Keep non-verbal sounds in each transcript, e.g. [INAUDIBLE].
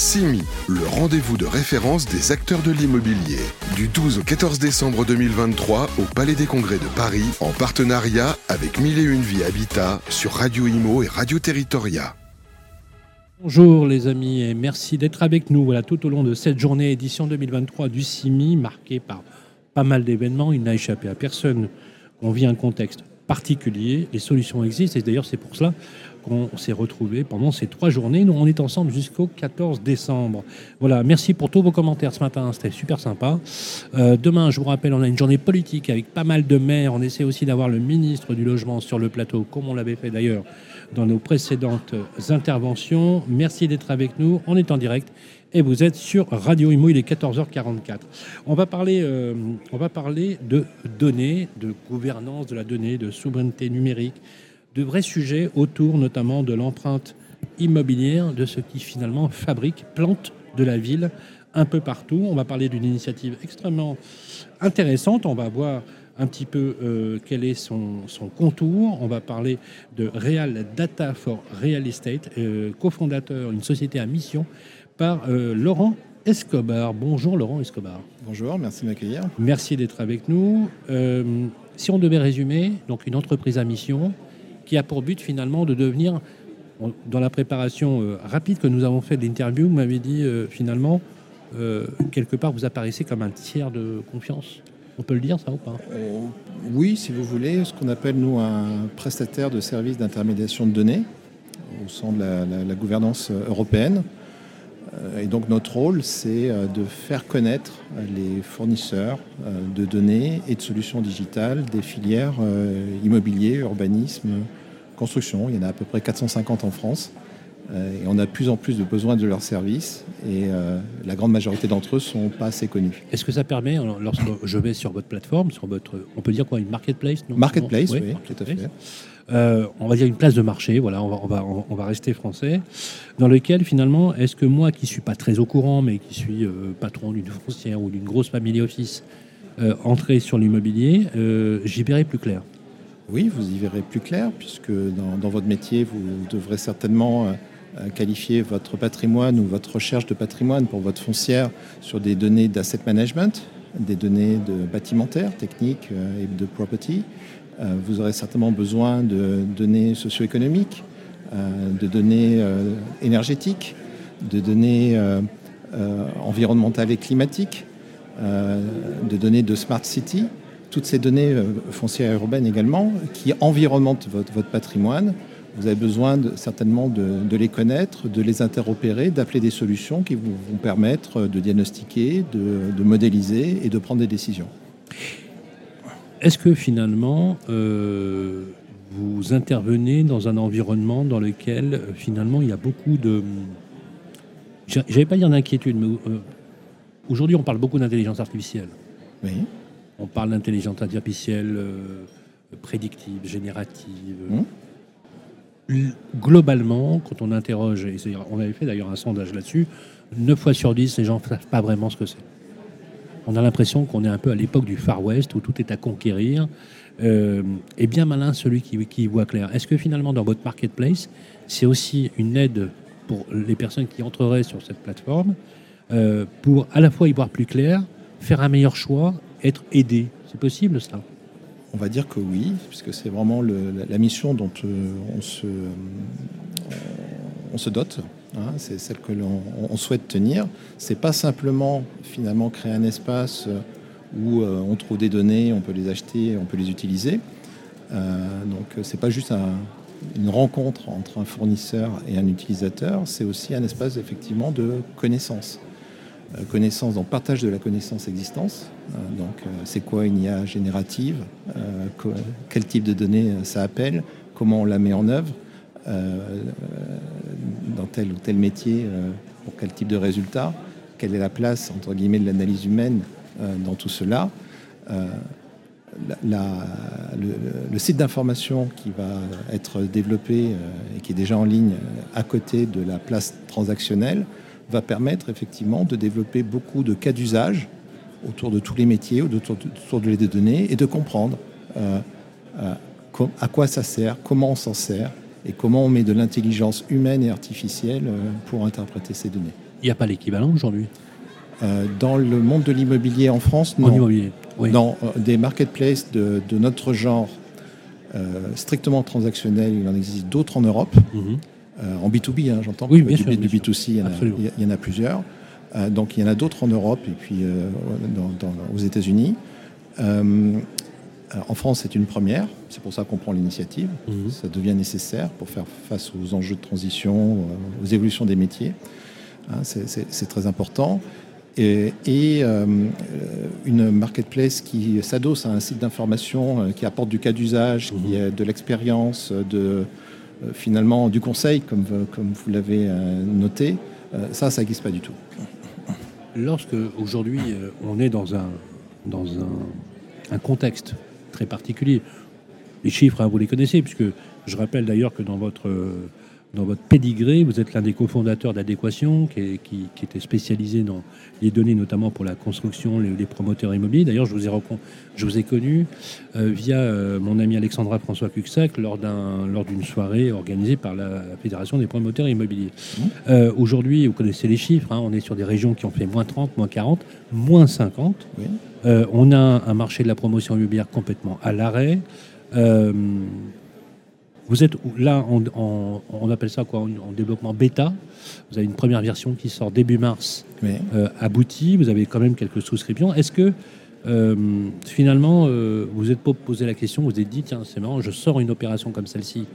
CIMI, le rendez-vous de référence des acteurs de l'immobilier. Du 12 au 14 décembre 2023 au Palais des Congrès de Paris, en partenariat avec Mille et Une Vie Habitat sur Radio Imo et Radio Territoria. Bonjour les amis et merci d'être avec nous voilà, tout au long de cette journée édition 2023 du CIMI marquée par pas mal d'événements. Il n'a échappé à personne. On vit un contexte particulier. Les solutions existent et d'ailleurs c'est pour cela qu'on s'est retrouvés pendant ces trois journées. Nous, on est ensemble jusqu'au 14 décembre. Voilà, merci pour tous vos commentaires ce matin, c'était super sympa. Euh, demain, je vous rappelle, on a une journée politique avec pas mal de maires. On essaie aussi d'avoir le ministre du Logement sur le plateau, comme on l'avait fait d'ailleurs dans nos précédentes interventions. Merci d'être avec nous. On est en direct et vous êtes sur Radio Imo, il est 14h44. On va parler, euh, on va parler de données, de gouvernance de la donnée, de souveraineté numérique, de vrais sujets autour notamment de l'empreinte immobilière, de ce qui finalement fabrique, plante de la ville un peu partout. On va parler d'une initiative extrêmement intéressante. On va voir un petit peu euh, quel est son, contour. On va parler de Real Data for Real Estate, euh, cofondateur d'une société à mission par euh, Laurent Escobar. Bonjour Laurent Escobar. Bonjour, merci de m'accueillir. Merci d'être avec nous. si on devait résumer, donc une entreprise à mission, qui a pour but finalement de devenir, dans la préparation euh, rapide que nous avons fait de l'interview, vous m'avez dit euh, finalement, euh, quelque part, vous apparaissez comme un tiers de confiance. On peut le dire, ça ou pas? Oui, si vous voulez, ce qu'on appelle, nous, un prestataire de services d'intermédiation de données au sein de la, gouvernance européenne. Et donc notre rôle, c'est de faire connaître les fournisseurs de données et de solutions digitales des filières immobilier, urbanisme, construction. Il y en a à peu près 450 en France. Euh, et on a de plus en plus de besoins de leurs services et euh, la grande majorité d'entre eux ne sont pas assez connus. Est-ce que ça permet, lorsque je vais sur votre plateforme, sur votre, on peut dire quoi, une marketplace Marketplace, oui, tout à fait. Euh, on va dire une place de marché, voilà, on va, on va, on va rester français, dans lequel finalement, est-ce que moi qui ne suis pas très au courant, mais qui suis patron d'une foncière ou d'une grosse family office, entrer sur l'immobilier, j'y verrai plus clair? Oui, vous y verrez plus clair, puisque dans, votre métier, vous devrez certainement euh, qualifier votre patrimoine ou votre recherche de patrimoine pour votre foncière sur des données d'asset management, des données de bâtimentaires, techniques euh, et de property. Euh, vous aurez certainement besoin de données socio-économiques, de données énergétiques, de données environnementales et climatiques, de données de smart city toutes ces données euh, foncières urbaines également, qui environnementent votre, patrimoine, vous avez besoin certainement de, les connaître, de les interopérer, d'appeler des solutions qui vous vont permettre de diagnostiquer, de, modéliser et de prendre des décisions. Est-ce que finalement, euh, vous intervenez dans un environnement dans lequel euh, finalement il y a beaucoup de... J'avais pas dire d'inquiétude, mais aujourd'hui on parle beaucoup d'intelligence artificielle. Oui. On parle d'intelligence artificielle euh, prédictive, générative. Mmh. Globalement, quand on interroge, et on avait fait d'ailleurs un sondage là-dessus, 9 fois sur 10, les gens ne savent pas vraiment ce que c'est. On a l'impression qu'on est un peu à l'époque du Far West où tout est à conquérir. Euh, et bien malin celui qui, qui voit clair. Est-ce que finalement, dans votre marketplace, c'est aussi une aide pour les personnes qui entreraient sur cette plateforme euh, pour à la fois y voir plus clair, faire un meilleur choix être aidé. C'est possible ça On va dire que oui, puisque c'est vraiment la, mission dont euh, on, se, on se dote. Hein. c'est celle que l'on souhaite tenir. C'est pas simplement finalement créer un espace euh, où euh, on trouve des données, on peut les acheter, on peut les utiliser. donc c'est pas juste une rencontre entre un fournisseur et un utilisateur, c'est aussi un espace effectivement de connaissance. Euh, connaissance, dans partage de la connaissance existence. Euh, donc, euh, c'est quoi une IA générative Quel type de données ça appelle Comment on la met en œuvre Dans tel ou tel métier Pour quel type de résultat Quelle est la place, entre guillemets, de l'analyse humaine dans tout cela le, site d'information qui va être développé et qui est déjà en ligne à côté de la place transactionnelle va permettre effectivement de développer beaucoup de cas d'usage autour de tous les métiers, autour de, les données, et de comprendre euh, euh, à quoi ça sert, comment on s'en sert, et comment on met de l'intelligence humaine et artificielle euh, pour interpréter ces données. Il n'y a pas l'équivalent aujourd'hui? Euh, Dans le monde de l'immobilier en France, non. En immobilier, oui. Dans des marketplaces de, de notre genre strictement transactionnels, il en existe d'autres en Europe. Mhm. En B2B, hein, j'entends. Oui, bien du, sûr, du bien B2C, il y, en a, il y en plusieurs. Euh, donc il y en a d'autres en Europe et puis euh, dans- dans- aux États-Unis. Euh, en France, c'est une première. C'est pour ça qu'on prend l'initiative. Mhm. Ça devient nécessaire pour faire face aux enjeux de transition, euh, aux évolutions des métiers. Hein, c'est- très important. Et, et, euh, une marketplace qui s'adosse à un site d'information euh, qui apporte du cas d'usage, qui Mhm. a de l'expérience, de euh, finalement du conseil, comme, comme vous l'avez euh, noté, euh, ça, ça n'existe pas du tout. Lorsque aujourd'hui euh, on est dans un, dans un, un contexte très particulier, les chiffres, hein, vous les connaissez, puisque je rappelle d'ailleurs que dans votre, euh, dans votre pédigré, vous êtes l'un des cofondateurs d'Adéquation, qui, est- qui, qui était spécialisé dans les données, notamment pour la construction, les, les promoteurs immobiliers. D'ailleurs, je vous ai, recon- je vous ai connu euh, via euh, mon ami Alexandra François Cuxac lors d'un- lors d'une soirée organisée par la Fédération des promoteurs immobiliers. Euh, Aujourd'hui, vous connaissez les chiffres, hein, on est sur des régions qui ont fait moins 30, moins 40, moins 50. Oui. Euh, on a un marché de la promotion immobilière complètement à l'arrêt. Vous êtes là, en, en- on appelle ça quoi, en, en développement bêta. Vous avez une première version qui sort début mars, Oui. euh, aboutie. Vous avez quand même quelques souscriptions. Est-ce que euh, finalement, euh, vous êtes pas posé la question, vous vous êtes dit, tiens, c'est marrant, je sors une opération comme celle-ci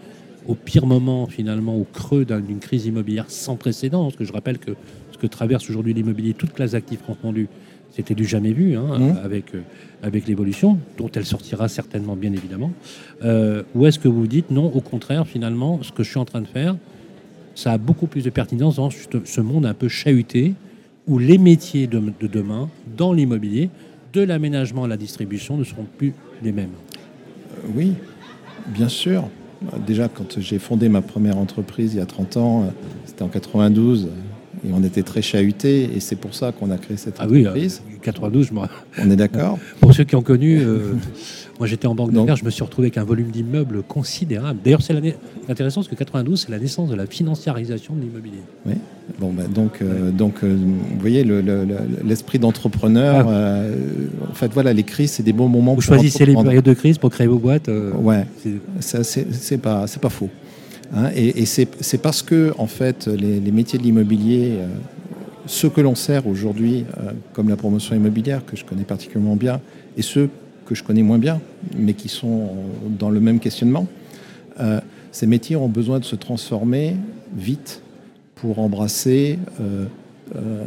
au pire moment, finalement, au creux d'un- d'une crise immobilière sans précédent, parce que je rappelle que ce que traverse aujourd'hui l'immobilier, toute classe d'actifs confondus, c'était du jamais vu, hein, Mmh. avec, euh, avec l'évolution, dont elle sortira certainement, bien évidemment. Euh, ou est-ce que vous dites, non, au contraire, finalement, ce que je suis en train de faire, ça a beaucoup plus de pertinence dans ce, monde un peu chahuté, où les métiers de, de demain, dans l'immobilier, de l'aménagement à la distribution, ne seront plus les mêmes. Euh, Oui, bien sûr. Déjà, quand j'ai fondé ma première entreprise il y a 30 ans, c'était en 92, euh, et on était très chahuté, et c'est pour ça qu'on a créé cette Ah oui, euh, entreprise. 92, je me On est d'accord [LAUGHS] Pour ceux qui ont connu, euh, [LAUGHS] moi j'étais en banque d'affaires, je me suis retrouvé avec un volume d'immeubles considérable. D'ailleurs, c'est intéressant parce que 92, c'est la naissance de la financiarisation de l'immobilier. Bon, bah, donc, euh, donc euh, vous voyez, le- le- le- l'esprit d'entrepreneur, Ah. en fait, voilà, les crises, c'est des bons moments Vous pour choisissez les périodes de crise pour créer vos boîtes. Ouais, c'est- ça, c'est c'est pas, c'est pas faux. Hein, et c'est parce que, en fait, les, métiers de l'immobilier, euh, ceux que l'on sert aujourd'hui, euh, comme la promotion immobilière, que je connais particulièrement bien, et ceux que je connais moins bien, mais qui sont dans le même questionnement, euh, ces métiers ont besoin de se transformer vite pour embrasser, euh, euh,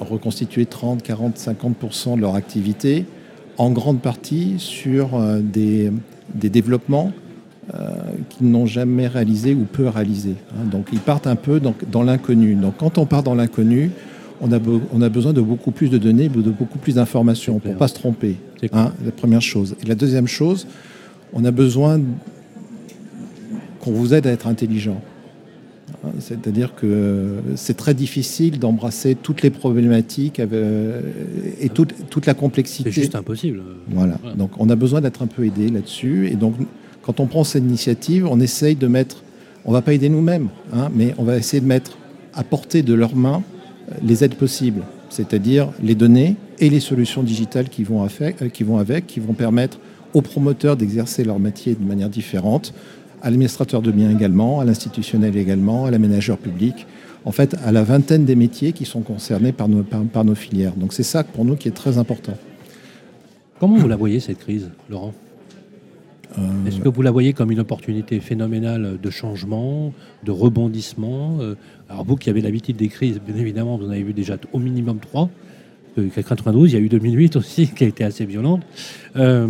reconstituer 30, 40, 50% de leur activité, en grande partie sur euh, des, développements euh, qu'ils n'ont jamais réalisé ou peu réalisé. hein. Donc ils partent un peu dans, dans l'inconnu. Donc quand on part dans l'inconnu, on a, be- on a besoin de beaucoup plus de données, de beaucoup plus d'informations pour ne pas se tromper. C'est clair. hein, la première chose. Et la deuxième chose, on a besoin qu'on vous aide à être intelligent. Hein, C'est-à-dire que c'est très difficile d'embrasser toutes les problématiques euh, et toute, toute la complexité. C'est juste impossible. Voilà. Voilà. Donc on a besoin d'être un peu aidé là-dessus. Et donc quand on prend cette initiative, on essaye de mettre, on va pas aider nous-mêmes, hein, mais on va essayer de mettre à portée de leurs mains euh, les aides possibles, c'est-à-dire les données et les solutions digitales qui vont, affe- euh, qui vont avec, qui vont permettre aux promoteurs d'exercer leur métier de manière différente, à l'administrateur de biens également, à l'institutionnel également, à l'aménageur public, en fait à la vingtaine des métiers qui sont concernés par nos, par nos filières. Donc c'est ça pour nous qui est très important. Comment vous la voyez cette crise, Laurent? Euh, Est-ce que vous la voyez comme une opportunité phénoménale de changement, de rebondissement Euh, Alors vous qui avez l'habitude des crises, bien évidemment, vous en avez vu déjà au minimum trois. Euh, 92, il y a eu 2008 aussi, [LAUGHS] qui a été assez violente. Euh,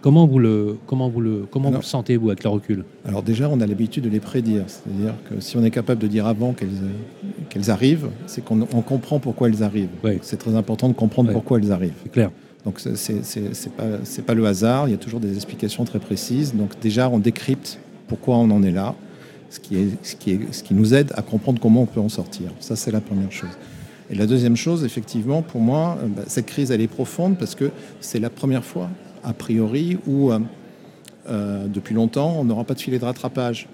comment vous le, comment vous le, comment vous Alors- le sentez vous avec le recul? Alors déjà, on a l'habitude de les prédire. C'est-à-dire que si on est capable de dire avant qu'elles euh, qu'elles arrivent, c'est qu'on on comprend pourquoi elles arrivent. Ouais. C'est très important de comprendre pourquoi elles arrivent. C'est clair. Donc c'est- c'est pas, pas le hasard, il y a toujours des explications très précises. Donc déjà, on décrypte pourquoi on en est là, ce qui, est, ce, qui est, ce qui nous aide à comprendre comment on peut en sortir. Ça, c'est la première chose. Et la deuxième chose, effectivement, pour moi, euh, bah, cette crise, elle est profonde parce que c'est la première fois, a priori, où euh, euh, depuis longtemps, on n'aura pas de filet de rattrapage,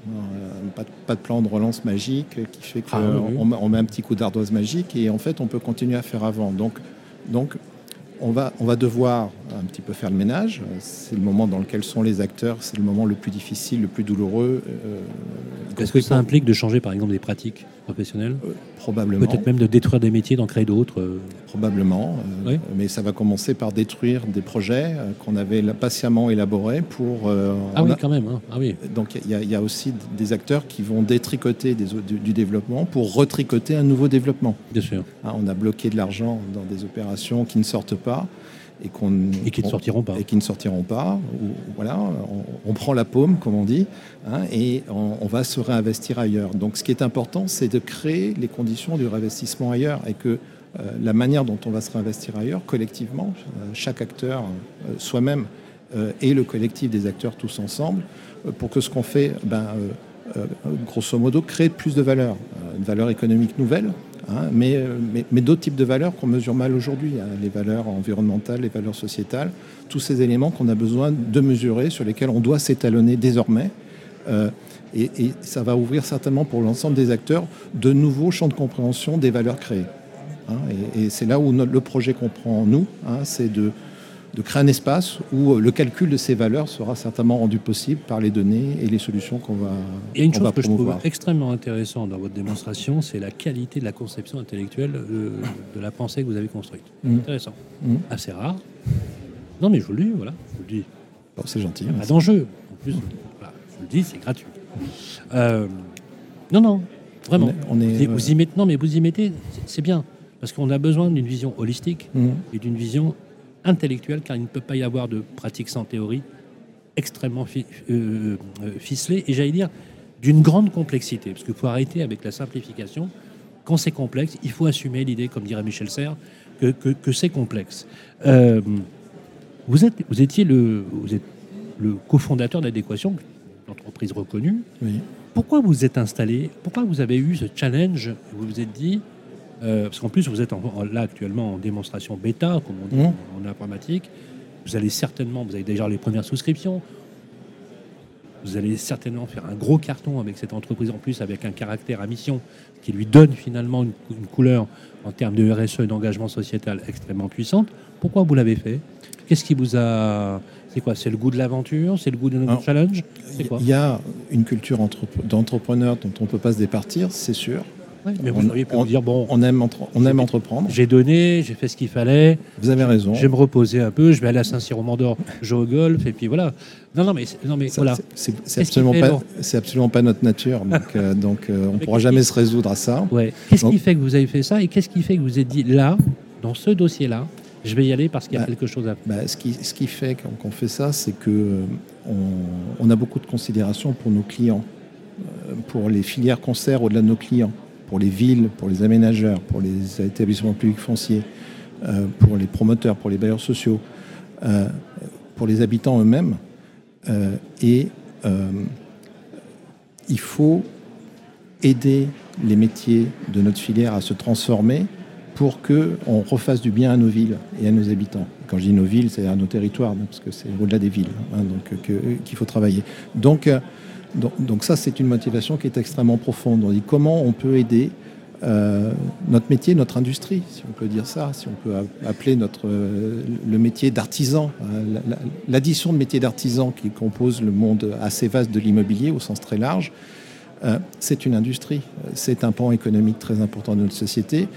pas, de, pas, de, plan de relance magique qui fait qu'on ah, on met un petit coup d'ardoise magique et en fait on peut continuer à faire avant. Donc, donc on va, devoir un petit peu faire le ménage. C'est le moment dans lequel sont les acteurs, c'est le moment le plus difficile, le plus douloureux. Euh, Est-ce que ça implique de changer par exemple des pratiques professionnelles euh, Probablement. Peut-être même de détruire des métiers, d'en créer d'autres euh Probablement. Mais ça va commencer par détruire des projets qu'on avait patiemment élaborés pour. ah oui, quand même. Hein. Ah oui. Donc il y, a aussi des acteurs qui vont détricoter des, du, développement pour retricoter un nouveau développement. Bien sûr. Hein, on a bloqué de l'argent dans des opérations qui ne sortent pas et, qu'on, et qui ne sortiront pas. Et qui ne sortiront pas. voilà, on, prend la paume, comme on dit, hein, et on, va se réinvestir ailleurs. Donc ce qui est important, c'est de créer les conditions du réinvestissement ailleurs et que euh, la manière dont on va se réinvestir ailleurs, collectivement, euh, chaque acteur, euh, soi-même, et le collectif des acteurs tous ensemble, pour que ce qu'on fait, ben, grosso modo, crée plus de valeur, une valeur économique nouvelle, Hein, mais, mais, d'autres types de valeurs qu'on mesure mal aujourd'hui, hein, les valeurs environnementales, les valeurs sociétales, tous ces éléments qu'on a besoin de mesurer, sur lesquels on doit s'étalonner désormais. Euh, et, ça va ouvrir certainement pour l'ensemble des acteurs de nouveaux champs de compréhension des valeurs créées. Hein, et, c'est là où le projet qu'on prend, nous, c'est de, de créer un espace où euh, le calcul de ces valeurs sera certainement rendu possible par les données et les solutions qu'on va Il y a une chose que je trouve extrêmement intéressante dans votre démonstration, c'est la qualité de la conception intellectuelle euh, de, la pensée que vous avez construite. Mmh. Intéressant. Mmh. Assez rare. Non mais je vous le dis, voilà, je vous le dis. c'est gentil. Pas d'enjeu. En plus, je vous le dis, c'est gratuit. Euh, non, non, vraiment. On est, vous y mettez, non, mais vous y mettez, c'est bien. Parce qu'on a besoin d'une vision holistique mmh. et d'une vision intellectuelle, car il ne peut pas y avoir de pratique sans théorie extrêmement euh, euh, ficelée, et j'allais dire d'une grande complexité, parce qu'il faut arrêter avec la simplification. Quand c'est complexe, il faut assumer l'idée, comme dirait Michel Serres, que, que, c'est complexe. Euh, vous, êtes, vous étiez le, vous êtes le cofondateur d'Adéquation, une entreprise reconnue. Pourquoi vous êtes installé Pourquoi vous avez eu ce challenge? Vous vous êtes dit, euh, parce qu'en plus, vous êtes là actuellement en démonstration bêta, comme on dit mmh. en, informatique. Vous allez certainement, vous avez déjà les premières souscriptions. Vous allez certainement faire un gros carton avec cette entreprise en plus, avec un caractère à mission qui lui donne finalement une, couleur en termes de RSE et d'engagement sociétal extrêmement puissante. Pourquoi vous l'avez fait? Qu'est-ce qui vous a. C'est quoi? C'est le goût de l'aventure? C'est le goût de notre challenge Il y a une culture d'entrepreneur dont on ne peut pas se départir, c'est sûr mais vous auriez pu dire bon, on aime, on aime entreprendre. J'ai donné, j'ai fait ce qu'il fallait. Vous avez raison. Je vais me reposer un peu. Je vais aller à Saint-Cyr-au-Mandor, jouer au golf, et puis voilà. Non, non, mais, non, mais voilà. C'est absolument pas, c'est absolument pas notre nature. Donc, euh, [LAUGHS] donc euh, on ne pourra jamais se résoudre à ça. Ouais. Qu'est-ce qui fait que vous avez fait ça, et qu'est-ce qui fait que vous êtes dit là, dans ce dossier-là, je vais y aller parce qu'il y a bah, quelque chose à faire? Bah, ce, qui, ce qui fait qu'on fait ça, c'est que euh, on, on, a beaucoup de considération pour nos clients, pour les filières concerts au-delà de nos clients pour les villes, pour les aménageurs, pour les établissements publics fonciers, euh, pour les promoteurs, pour les bailleurs sociaux, euh, pour les habitants eux-mêmes. Euh, et il faut aider les métiers de notre filière à se transformer pour qu'on refasse du bien à nos villes et à nos habitants. Quand je dis nos villes, c'est à nos territoires, parce que c'est au-delà des villes hein, qu'il faut travailler. Donc, donc, ça, c'est une motivation qui est extrêmement profonde. On dit comment on peut aider euh, notre métier, notre industrie, si on peut dire ça, si on peut appeler notre, euh, le métier d'artisan, euh, l'addition de métiers d'artisan qui compose le monde assez vaste de l'immobilier au sens très large, c'est une industrie, c'est un pan économique très important de notre société.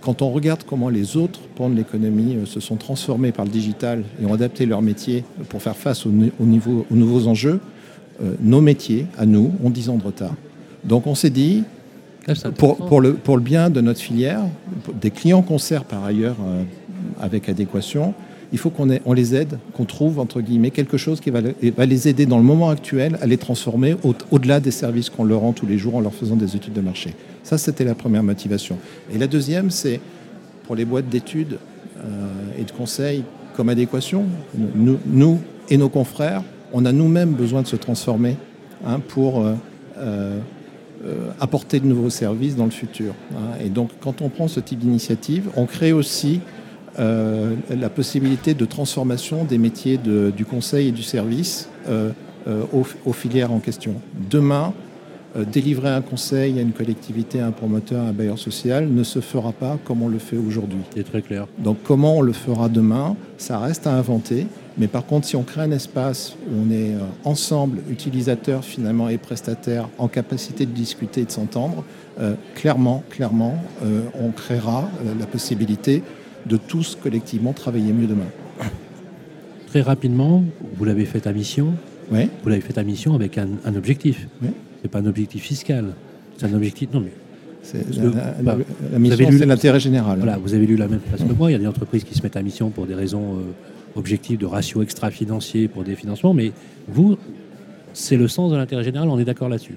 Quand on regarde comment les autres pans de l'économie se sont transformés par le digital et ont adapté leur métier pour faire face aux nouveaux enjeux, euh, nos métiers, à nous, ont 10 ans de retard. Donc on s'est dit, ah, pour, pour, le, pour le bien de notre filière, des clients qu'on sert par ailleurs euh, avec adéquation, il faut qu'on on les aide, qu'on trouve, entre guillemets, quelque chose qui va, va, les aider dans le moment actuel à les transformer au-delà des services qu'on leur rend tous les jours en leur faisant des études de marché. Ça, c'était la première motivation. Et la deuxième, c'est pour les boîtes d'études euh, et de conseils comme adéquation, nous, nous et nos confrères, on a nous-mêmes besoin de se transformer hein, pour euh, euh, apporter de nouveaux services dans le futur. Hein. Et donc, quand on prend ce type d'initiative, on crée aussi euh, la possibilité de transformation des métiers du conseil et du service aux, aux filières en question. Demain, délivrer un conseil à une collectivité, à un promoteur, à un bailleur social ne se fera pas comme on le fait aujourd'hui. C'est très clair. Donc comment on le fera demain, ça reste à inventer. Mais par contre, si on crée un espace où on est euh, ensemble, utilisateurs finalement et prestataires, en capacité de discuter et de s'entendre, euh, clairement, clairement, euh, on créera euh, la possibilité de tous collectivement travailler mieux demain. Très rapidement, vous l'avez fait à mission. Oui, Vous l'avez fait à mission avec un, un objectif. Oui. C'est pas un objectif fiscal. C'est un objectif. Non, mais c'est Parce la, bah, la- mission, c'est l'intérêt général. voilà, vous avez lu la même place que moi. Il y a des entreprises qui se mettent à mission pour des raisons euh, objectives de ratio extra-financier pour des financements. Mais vous, c'est le sens de l'intérêt général. On est d'accord là-dessus.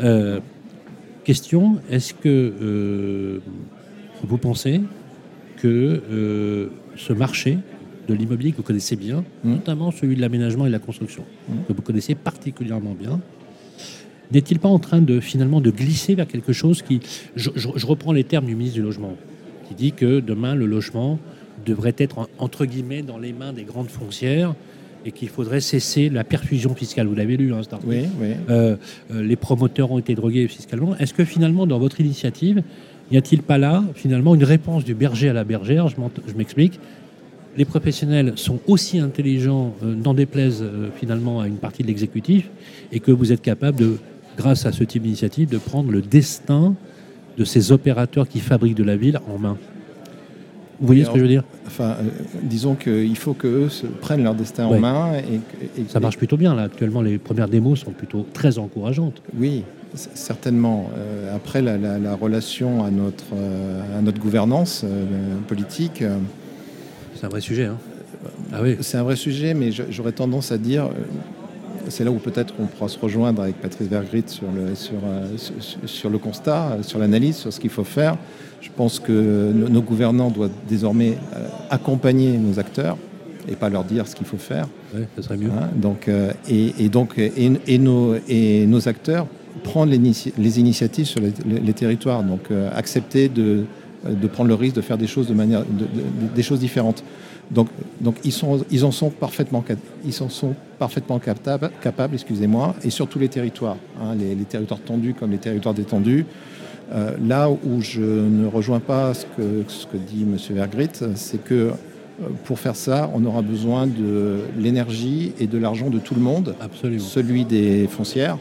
Euh, question est-ce que euh, vous pensez que ce marché de l'immobilier que vous connaissez bien, Mm. notamment celui de l'aménagement et de la construction, Mm. que vous connaissez particulièrement bien, n'est-il pas en train de finalement de glisser vers quelque chose qui, je, je- je reprends les termes du ministre du logement, qui dit que demain le logement devrait être en- entre guillemets dans les mains des grandes foncières et qu'il faudrait cesser la perfusion fiscale. Vous l'avez lu, hein, cet Oui, oui. euh, euh, les promoteurs ont été drogués fiscalement. Est-ce que finalement, dans votre initiative, n'y a-t-il pas là, finalement, une réponse du berger à la bergère? Je m'explique. Les professionnels sont aussi intelligents, euh, n'en déplaise euh, finalement à une partie de l'exécutif, et que vous êtes capable, de, grâce à ce type d'initiative, de prendre le destin de ces opérateurs qui fabriquent de la ville en main. Vous voyez ce que je veux dire? Enfin, euh, disons qu'il faut qu'eux prennent leur destin Ouais. en main. Et, Ça marche plutôt bien, là. Actuellement, les premières démos sont plutôt très encourageantes. Oui, certainement. Euh, après, la, la- la relation à notre, euh, à notre gouvernance politique, C'est un vrai sujet. hein. Ah oui. c'est un vrai sujet, mais j'aurais tendance à dire, c'est là où peut-être on pourra se rejoindre avec Patrice Vergrit sur le, sur, euh, sur, sur le constat, euh, sur l'analyse, sur ce qu'il faut faire. Je pense que nos, gouvernants doivent désormais euh, accompagner nos acteurs et pas leur dire ce qu'il faut faire. Ouais, ça serait mieux. Hein, donc, euh, et, et donc, et, et nos, et nos acteurs prendre les, les initiatives sur les, les- les territoires, donc euh, accepter de, de prendre le risque de faire des choses de manière, de- de- des choses différentes. Donc, donc ils, sont, ils en sont parfaitement, cap- ils en sont parfaitement capables, capables excusez-moi, et sur tous les territoires, hein, les, les territoires tendus comme les territoires détendus. Euh, là où je ne rejoins pas ce que, ce que dit M. Vergrit, c'est que euh, pour faire ça, on aura besoin de l'énergie et de l'argent de tout le monde, Absolument. celui des foncières,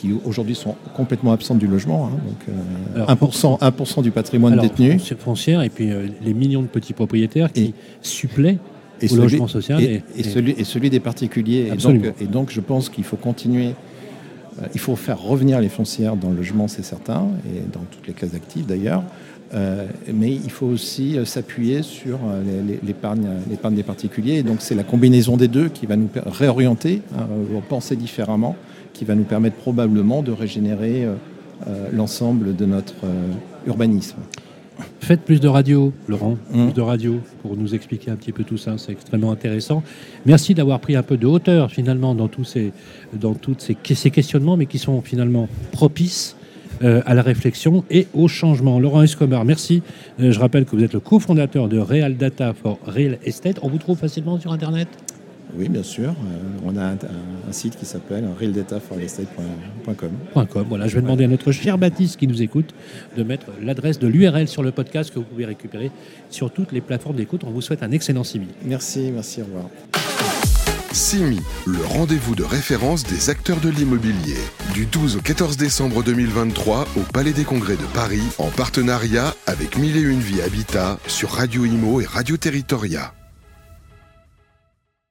qui aujourd'hui sont complètement absentes du logement, hein, donc euh, Alors, 1%, 1% du patrimoine Alors, détenu. fonci- foncière et puis euh, les millions de petits propriétaires qui Et- suppléent Et au celui, logement social. et, et celui, et celui des particuliers. Donc, et donc, je pense qu'il faut continuer. Euh, il faut faire revenir les foncières dans le logement, c'est certain, et dans toutes les classes actives d'ailleurs. Euh, mais il faut aussi euh, s'appuyer sur l'épargne des particuliers. Donc, c'est la combinaison des deux qui va nous réorienter, hein, penser différemment, qui va nous permettre probablement de régénérer l'ensemble de notre urbanisme. Faites plus de radio, Laurent, Mm. plus de radio pour nous expliquer un petit peu tout ça. C'est extrêmement intéressant. Merci d'avoir pris un peu de hauteur finalement dans tous ces, dans toutes ces, ces questionnements, mais qui sont finalement propices euh, à la réflexion et au changement. Laurent Escobar, merci. Euh, je rappelle que vous êtes le cofondateur de Real Data for Real Estate. On vous trouve facilement sur Internet? Oui, bien sûr. Euh, on a un, site qui s'appelle realdataforlestate.com. .com. Voilà, je vais demander à notre cher Baptiste qui nous écoute de mettre l'adresse de l'URL sur le podcast que vous pouvez récupérer sur toutes les plateformes d'écoute. On vous souhaite un excellent civil. Merci, merci, au revoir. CIMI, le rendez-vous de référence des acteurs de l'immobilier. Du 12 au 14 décembre 2023 au Palais des Congrès de Paris, en partenariat avec Mille et Une Vie Habitat sur Radio Imo et Radio Territoria.